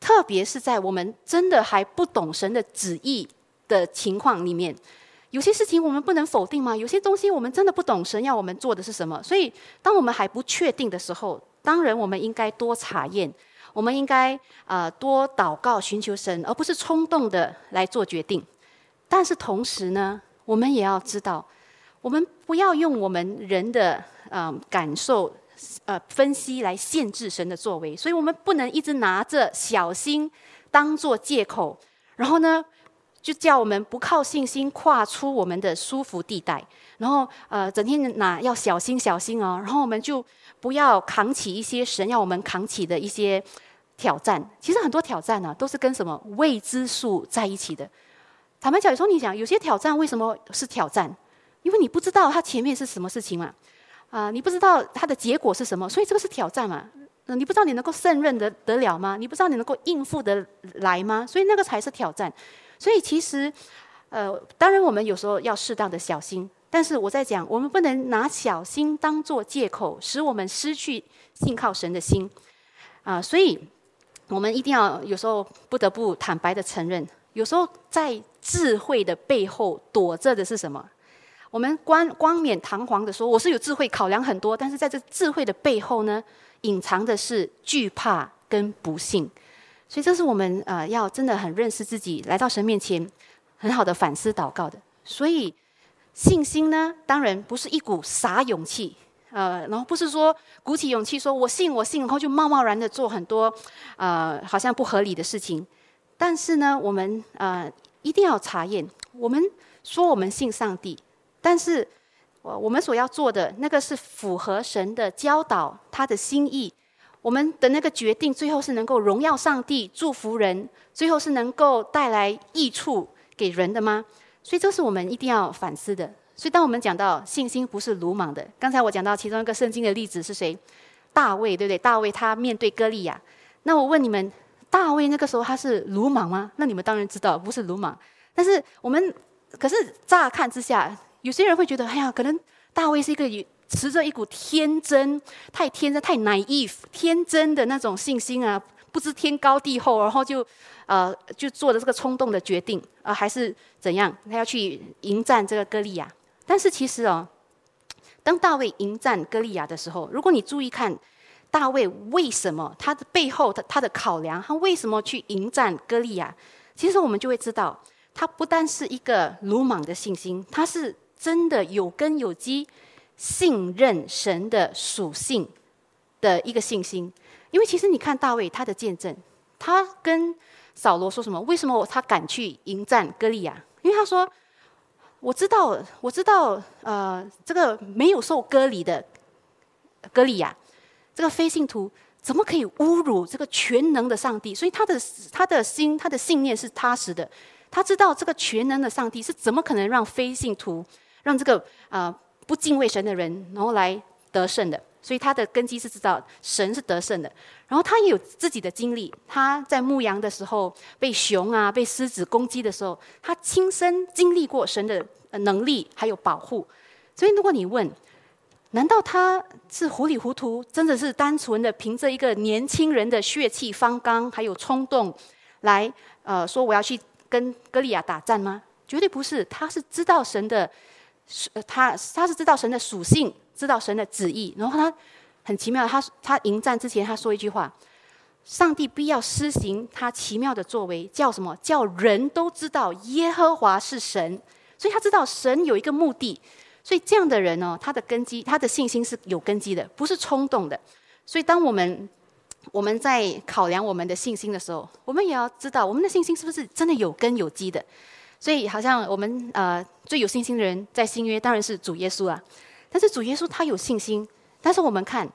特别是在我们真的还不懂神的旨意的情况里面，有些事情我们不能否定吗？有些东西我们真的不懂神要我们做的是什么。所以，当我们还不确定的时候，当然我们应该多查验，我们应该啊多祷告寻求神，而不是冲动的来做决定。但是同时呢？我们也要知道，我们不要用我们人的嗯感受呃分析来限制神的作为，所以我们不能一直拿着小心当做借口，然后呢就叫我们不靠信心跨出我们的舒服地带，然后呃整天拿要小心小心哦，然后我们就不要扛起一些神要我们扛起的一些挑战。其实很多挑战呢都是跟什么未知数在一起的。坦白讲，有时候你想有些挑战为什么是挑战？因为你不知道它前面是什么事情嘛，啊你不知道它的结果是什么，所以这个是挑战嘛。你不知道你能够胜任得得了吗？你不知道你能够应付得来吗？所以那个才是挑战。所以其实，呃，当然我们有时候要适当的小心，但是我在讲，我们不能拿小心当做借口，使我们失去信靠神的心啊。所以我们一定要有时候不得不坦白的承认。有时候在智慧的背后躲着的是什么？我们光光冕堂皇的说我是有智慧，考量很多，但是在这智慧的背后呢，隐藏的是惧怕跟不幸。所以这是我们呃要真的很认识自己，来到神面前很好的反思祷告的。所以信心呢，当然不是一股傻勇气，呃，然后不是说鼓起勇气说我信我信，然后就贸贸然的做很多呃好像不合理的事情。但是呢，我们呃一定要查验。我们说我们信上帝，但是我我们所要做的那个是符合神的教导，他的心意。我们的那个决定，最后是能够荣耀上帝、祝福人，最后是能够带来益处给人的吗？所以这是我们一定要反思的。所以当我们讲到信心不是鲁莽的，刚才我讲到其中一个圣经的例子是谁？大卫，对不对？大卫他面对歌利亚，那我问你们。大卫那个时候他是鲁莽吗？那你们当然知道不是鲁莽。但是我们可是乍看之下，有些人会觉得，哎呀，可能大卫是一个持着一股天真、太天真、太 naive、天真的那种信心啊，不知天高地厚，然后就呃就做了这个冲动的决定啊，还是怎样？他要去迎战这个歌利亚。但是其实哦，当大卫迎战歌利亚的时候，如果你注意看大卫为什么他的背后的他的考量，他为什么去迎战歌利亚？其实我们就会知道，他不单是一个鲁莽的信心，他是真的有根有基、信任神的属性的一个信心。因为其实你看大卫他的见证，他跟扫罗说什么？为什么他敢去迎战歌利亚？因为他说：“我知道，我知道，呃，这个没有受割礼的歌利亚，这个非信徒。”怎么可以侮辱这个全能的上帝？所以他的他的心他的信念是踏实的。他知道这个全能的上帝是怎么可能让非信徒、让这个啊不敬畏神的人，然后来得胜的。所以他的根基是知道神是得胜的。然后他也有自己的经历。他在牧羊的时候被熊啊、被狮子攻击的时候，他亲身经历过神的能力还有保护。所以如果你问，难道他是糊里糊涂，真的是单纯的凭着一个年轻人的血气方刚，还有冲动，来呃说我要去跟歌利亚打战吗？绝对不是，他是知道神的，他他是知道神的属性，知道神的旨意。然后他很奇妙，他他迎战之前他说一句话：上帝必要施行他奇妙的作为，叫什么叫人都知道耶和华是神。所以他知道神有一个目的。所以这样的人呢，他的根基，他的信心是有根基的，不是冲动的。所以当我们我们在考量我们的信心的时候，我们也要知道我们的信心是不是真的有根有基的。所以好像我们呃最有信心的人在新约当然是主耶稣啊。但是主耶稣他有信心，但是我们看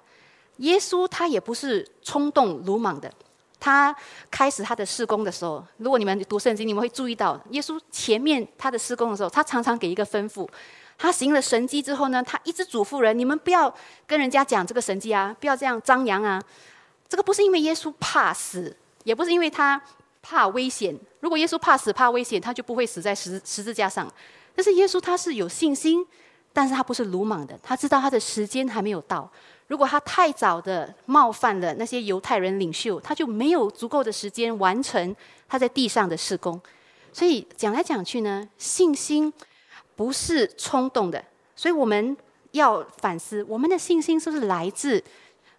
耶稣他也不是冲动鲁莽的。他开始他的施工的时候，如果你们读圣经，你们会注意到耶稣前面他的施工的时候，他常常给一个吩咐。他行了神迹之后呢，他一直嘱咐人：你们不要跟人家讲这个神迹啊，不要这样张扬啊。这个不是因为耶稣怕死，也不是因为他怕危险。如果耶稣怕死怕危险，他就不会死在十十字架上。但是耶稣他是有信心，但是他不是鲁莽的，他知道他的时间还没有到。如果他太早的冒犯了那些犹太人领袖，他就没有足够的时间完成他在地上的事工。所以讲来讲去呢，信心。不是冲动的，所以我们要反思我们的信心是不是来自，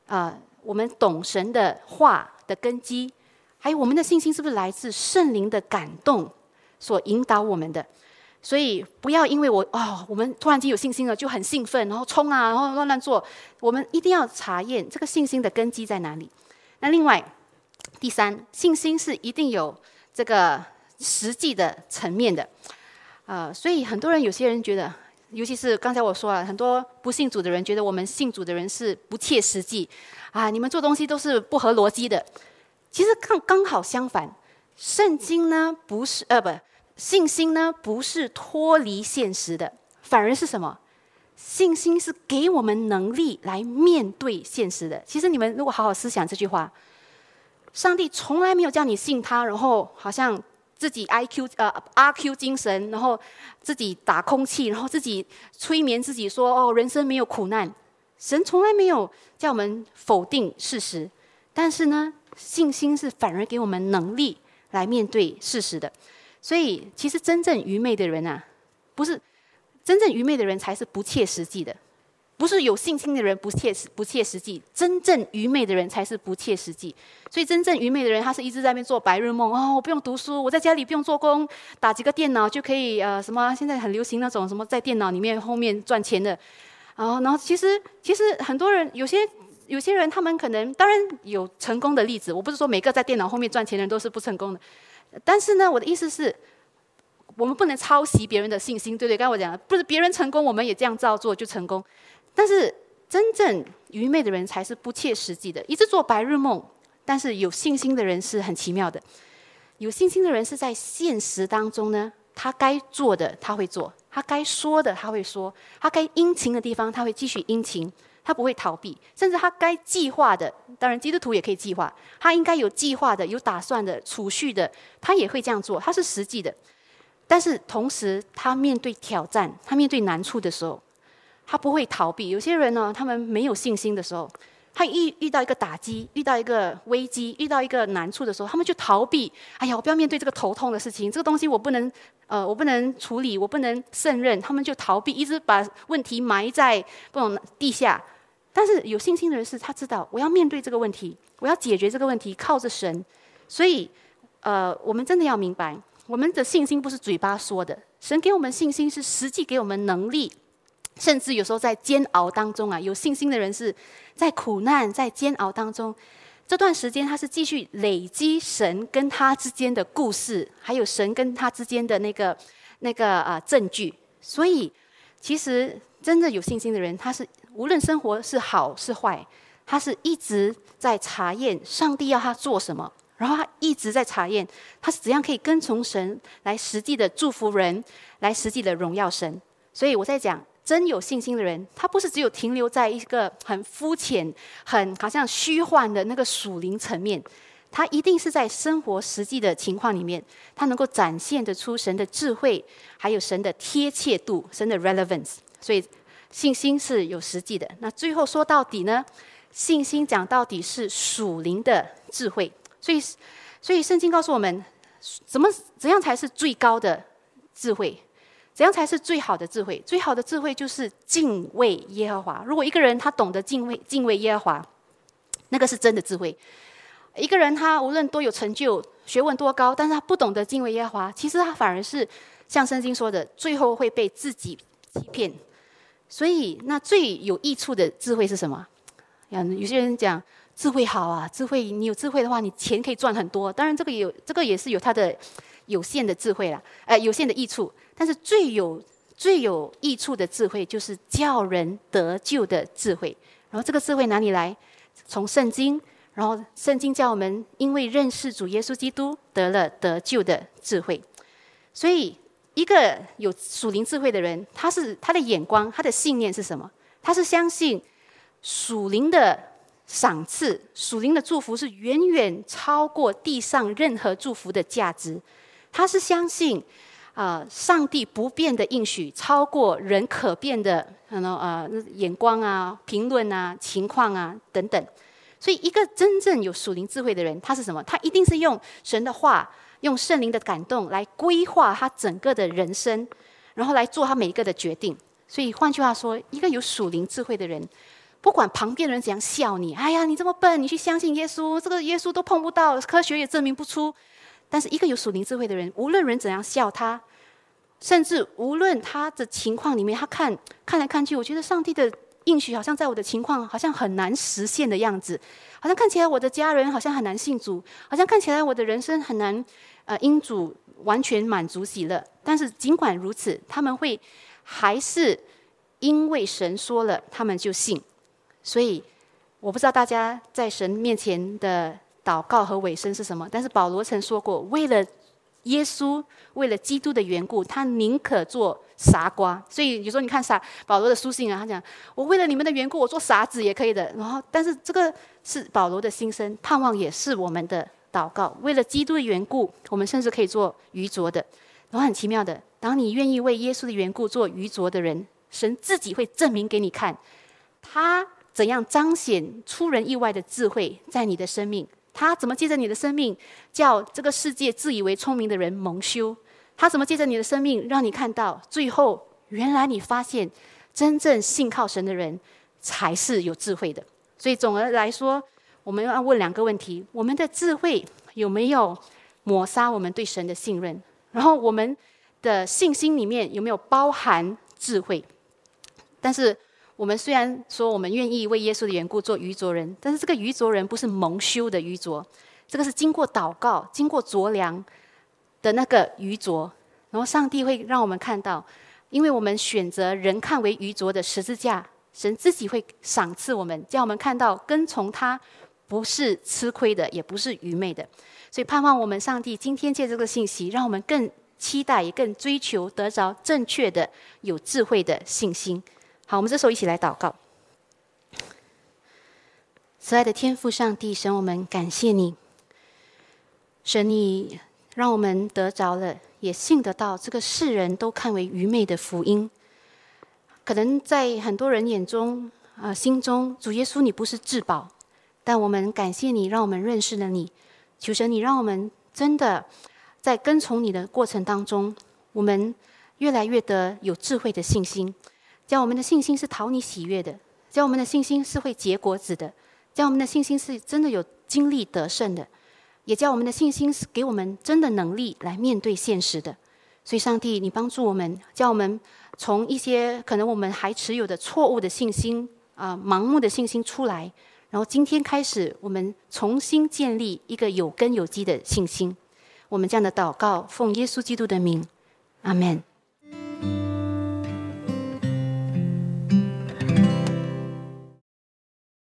呃，我们懂神的话的根基，还有我们的信心是不是来自圣灵的感动所引导我们的。所以不要因为我哦，我们突然间有信心了就很兴奋，然后冲啊，然后乱乱做。我们一定要查验这个信心的根基在哪里。那另外，第三，信心是一定有这个实际的层面的。啊，所以很多人，有些人觉得，尤其是刚才我说了，很多不信主的人觉得我们信主的人是不切实际，啊，你们做东西都是不合逻辑的。其实刚刚好相反，圣经呢不是呃不，信心呢不是脱离现实的，反而是什么？信心是给我们能力来面对现实的。其实你们如果好好思想这句话，上帝从来没有叫你信他，然后好像。自己 I Q 呃 R Q 精神，然后自己打空气，然后自己催眠自己说：“哦，人生没有苦难。”神从来没有叫我们否定事实，但是呢，信心是反而给我们能力来面对事实的。所以，其实真正愚昧的人啊，不是真正愚昧的人才是不切实际的。不是有信心的人不切实不切实际，真正愚昧的人才是不切实际。所以真正愚昧的人，他是一直在那边做白日梦哦，我不用读书，我在家里不用做工，打几个电脑就可以呃什么？现在很流行那种什么在电脑里面后面赚钱的。然后，然后其实其实很多人有些有些人他们可能当然有成功的例子，我不是说每个在电脑后面赚钱的人都是不成功的。但是呢，我的意思是，我们不能抄袭别人的信心，对不对？刚才我讲了，不是别人成功，我们也这样照做就成功。但是真正愚昧的人才是不切实际的，一直做白日梦。但是有信心的人是很奇妙的，有信心的人是在现实当中呢，他该做的他会做，他该说的他会说，他该殷勤的地方他会继续殷勤，他不会逃避，甚至他该计划的，当然基督徒也可以计划，他应该有计划的、有打算的、储蓄的，他也会这样做，他是实际的。但是同时，他面对挑战、他面对难处的时候。他不会逃避。有些人呢，他们没有信心的时候，他遇遇到一个打击、遇到一个危机、遇到一个难处的时候，他们就逃避。哎呀，我不要面对这个头痛的事情，这个东西我不能，呃，我不能处理，我不能胜任。他们就逃避，一直把问题埋在不种地下。但是有信心的人是，他知道我要面对这个问题，我要解决这个问题，靠着神。所以，呃，我们真的要明白，我们的信心不是嘴巴说的，神给我们信心是实际给我们能力。甚至有时候在煎熬当中啊，有信心的人是在苦难、在煎熬当中，这段时间他是继续累积神跟他之间的故事，还有神跟他之间的那个那个啊证据。所以，其实真的有信心的人，他是无论生活是好是坏，他是一直在查验上帝要他做什么，然后他一直在查验他是怎样可以跟从神来实际的祝福人，来实际的荣耀神。所以我在讲。真有信心的人，他不是只有停留在一个很肤浅、很好像虚幻的那个属灵层面，他一定是在生活实际的情况里面，他能够展现得出神的智慧，还有神的贴切度、神的 relevance。所以信心是有实际的。那最后说到底呢？信心讲到底是属灵的智慧。所以，所以圣经告诉我们，怎么怎样才是最高的智慧？怎样才是最好的智慧？最好的智慧就是敬畏耶和华。如果一个人他懂得敬畏敬畏耶和华，那个是真的智慧。一个人他无论多有成就、学问多高，但是他不懂得敬畏耶和华，其实他反而是像圣经说的，最后会被自己欺骗。所以，那最有益处的智慧是什么？有些人讲智慧好啊，智慧你有智慧的话，你钱可以赚很多。当然，这个有这个也是有它的有限的智慧啦，呃，有限的益处。但是最有最有益处的智慧，就是叫人得救的智慧。然后这个智慧哪里来？从圣经。然后圣经叫我们，因为认识主耶稣基督，得了得救的智慧。所以，一个有属灵智慧的人，他是他的眼光，他的信念是什么？他是相信属灵的赏赐，属灵的祝福是远远超过地上任何祝福的价值。他是相信。啊，上帝不变的应许超过人可变的可能啊眼光啊、评论啊、情况啊等等。所以，一个真正有属灵智慧的人，他是什么？他一定是用神的话、用圣灵的感动来规划他整个的人生，然后来做他每一个的决定。所以，换句话说，一个有属灵智慧的人，不管旁边的人怎样笑你，哎呀，你这么笨，你去相信耶稣，这个耶稣都碰不到，科学也证明不出。但是一个有属灵智慧的人，无论人怎样笑他，甚至无论他的情况里面，他看看来看去，我觉得上帝的应许好像在我的情况好像很难实现的样子，好像看起来我的家人好像很难信主，好像看起来我的人生很难呃因主完全满足喜乐。但是尽管如此，他们会还是因为神说了，他们就信。所以我不知道大家在神面前的。祷告和尾声是什么？但是保罗曾说过，为了耶稣，为了基督的缘故，他宁可做傻瓜。所以有时候你看傻保罗的书信啊，他讲我为了你们的缘故，我做傻子也可以的。然后，但是这个是保罗的心声，盼望也是我们的祷告。为了基督的缘故，我们甚至可以做愚拙的。然后很奇妙的，当你愿意为耶稣的缘故做愚拙的人，神自己会证明给你看，他怎样彰显出人意外的智慧在你的生命。他怎么借着你的生命，叫这个世界自以为聪明的人蒙羞？他怎么借着你的生命，让你看到最后，原来你发现，真正信靠神的人才是有智慧的。所以总而来说，我们要问两个问题：我们的智慧有没有抹杀我们对神的信任？然后我们的信心里面有没有包含智慧？但是。我们虽然说我们愿意为耶稣的缘故做愚拙人，但是这个愚拙人不是蒙羞的愚拙，这个是经过祷告、经过酌量的那个愚拙。然后上帝会让我们看到，因为我们选择人看为愚拙的十字架，神自己会赏赐我们，叫我们看到跟从他不是吃亏的，也不是愚昧的。所以盼望我们上帝今天借这个信息，让我们更期待，也更追求得着正确的、有智慧的信心。好，我们这时候一起来祷告。慈爱的天父上帝，神，我们感谢你，神，你让我们得着了，也信得到这个世人都看为愚昧的福音。可能在很多人眼中啊，心中主耶稣你不是至宝，但我们感谢你，让我们认识了你。求神，你让我们真的在跟从你的过程当中，我们越来越的有智慧的信心，叫我们的信心是讨你喜悦的，叫我们的信心是会结果子的，叫我们的信心是真的有经历得胜的，也叫我们的信心是给我们真的能力来面对现实的。所以，上帝，你帮助我们，叫我们从一些可能我们还持有的错误的信心啊、盲目的信心出来。然后今天开始，我们重新建立一个有根有基的信心。我们这样的祷告，奉耶稣基督的名，阿门。